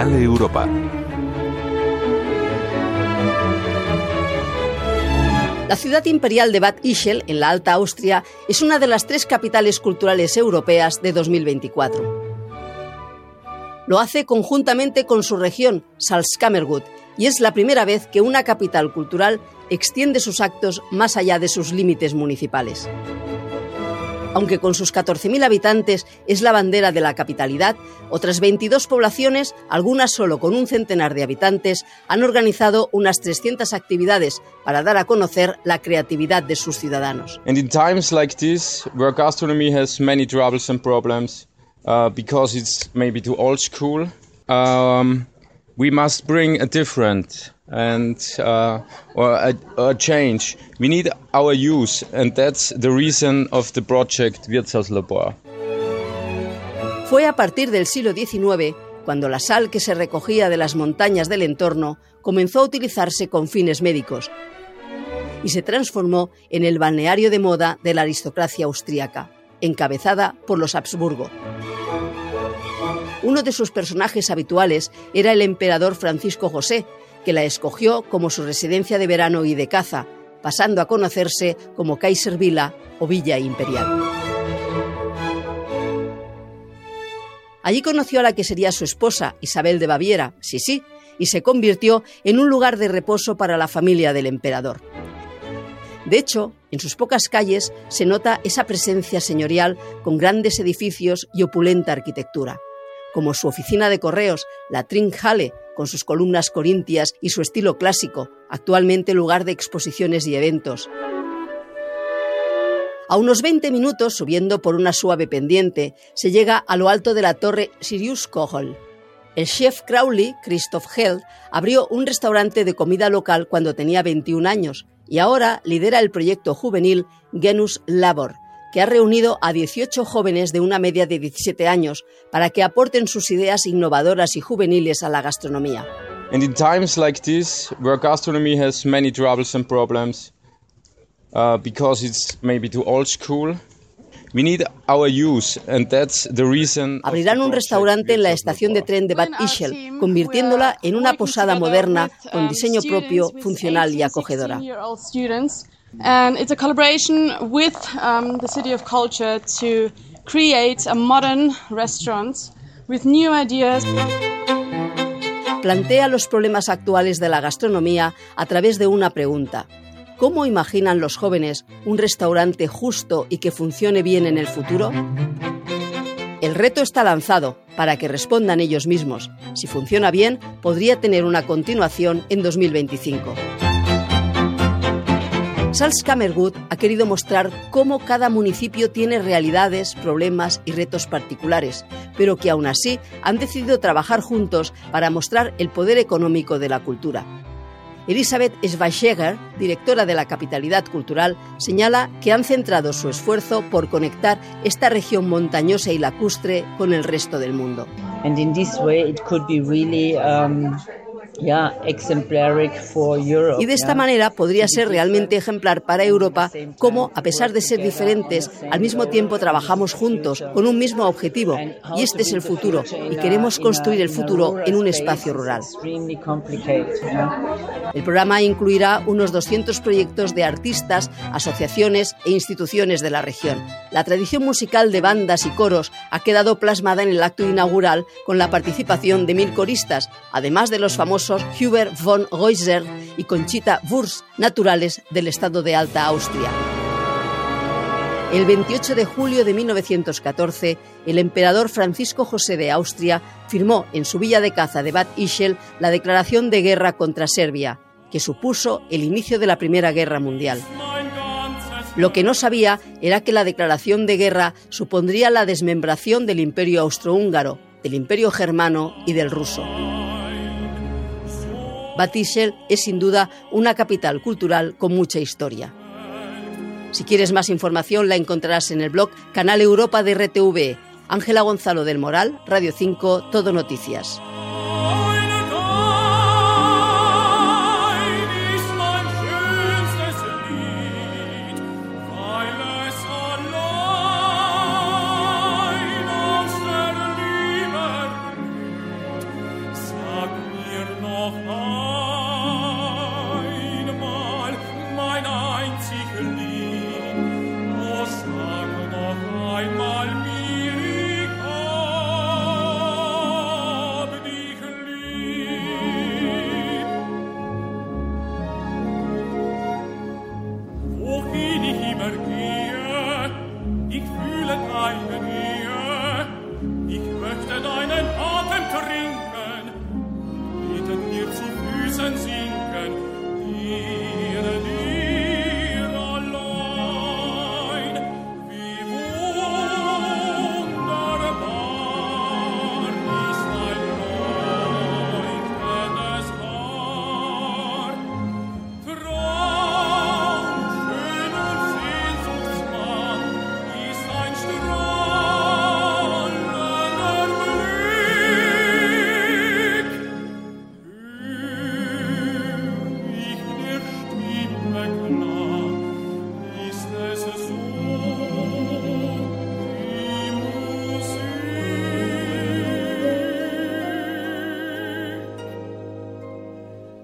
Canal Europa. La ciudad imperial de Bad Ischel, en la Alta Austria, es una de las tres capitales culturales europeas de 2024. Lo hace conjuntamente con su región, Salzkammergut, y es la primera vez que una capital cultural extiende sus actos más allá de sus límites municipales. Aunque con sus 14.000 habitantes es la bandera de la capitalidad, otras 22 poblaciones, algunas solo con un centenar de habitantes, han organizado unas 300 actividades para dar a conocer la creatividad de sus ciudadanos. And in times like this, where gastronomy has many troubles and problems, uh, because it's maybe too old school, um, we must bring a different and uh, a, change. We need our use, and that's the reason of the project. Fue a partir del siglo XIX cuando la sal que se recogía de las montañas del entorno comenzó a utilizarse con fines médicos y se transformó en el balneario de moda de la aristocracia austríaca, encabezada por los Habsburgo. Uno de sus personajes habituales era el emperador Francisco José, que la escogió como su residencia de verano y de caza, pasando a conocerse como Kaiser Villa o Villa Imperial. Allí conoció a la que sería su esposa, Isabel de Baviera, sí, sí, y se convirtió en un lugar de reposo para la familia del emperador. De hecho, en sus pocas calles se nota esa presencia señorial con grandes edificios y opulenta arquitectura, como su oficina de correos, la Trinkhalle, con sus columnas corintias y su estilo clásico, actualmente lugar de exposiciones y eventos. A unos 20 minutos, subiendo por una suave pendiente, se llega a lo alto de la torre Sirius Kohol. El chef Crowley, Christoph Held, abrió un restaurante de comida local cuando tenía 21 años y ahora lidera el proyecto juvenil Genus Labor, que ha reunido a 18 jóvenes de una media de 17 años para que aporten sus ideas innovadoras y juveniles a la gastronomía. And in times like this, where gastronomy has many troubles and problems, uh, because it's maybe too old school, we need our use, and that's the reason. Abrirán un restaurante en la estación de tren de Bad Ischel, convirtiéndola en una posada moderna con diseño propio, funcional y acogedora. And it's a collaboration with um, the City of Culture to create a modern restaurant with new ideas. Plantea los problemas actuales de la gastronomía a través de una pregunta. ¿Cómo imaginan los jóvenes un restaurante justo y que funcione bien en el futuro? El reto está lanzado para que respondan ellos mismos. Si funciona bien, podría tener una continuación en 2025. Salzkammergut ha querido mostrar cómo cada municipio tiene realidades, problemas y retos particulares, pero que aún así han decidido trabajar juntos para mostrar el poder económico de la cultura. Elisabeth Schweiger, directora de la Capitalidad Cultural, señala que han centrado su esfuerzo por conectar esta región montañosa y lacustre con el resto del mundo. Y de esta manera podría ser realmente ejemplar para Europa cómo, a pesar de ser diferentes, al mismo tiempo trabajamos juntos con un mismo objetivo. Y este es el futuro. Y queremos construir el futuro en un espacio rural. El programa incluirá unos 200 proyectos de artistas, asociaciones e instituciones de la región. La tradición musical de bandas y coros ha quedado plasmada en el acto inaugural con la participación de mil coristas, además de los famosos Hubert von Reuser y Conchita Wurst, naturales del estado de Alta Austria. El 28 de julio de 1914, el emperador Francisco José de Austria firmó en su villa de caza de Bad Ischel la declaración de guerra contra Serbia, que supuso el inicio de la Primera Guerra Mundial. Lo que no sabía era que la declaración de guerra supondría la desmembración del imperio austrohúngaro, del imperio germano y del ruso. Batisel es sin duda una capital cultural con mucha historia. Si quieres más información la encontrarás en el blog Canal Europa de RTV. Ángela Gonzalo del Moral, Radio 5, Todo Noticias.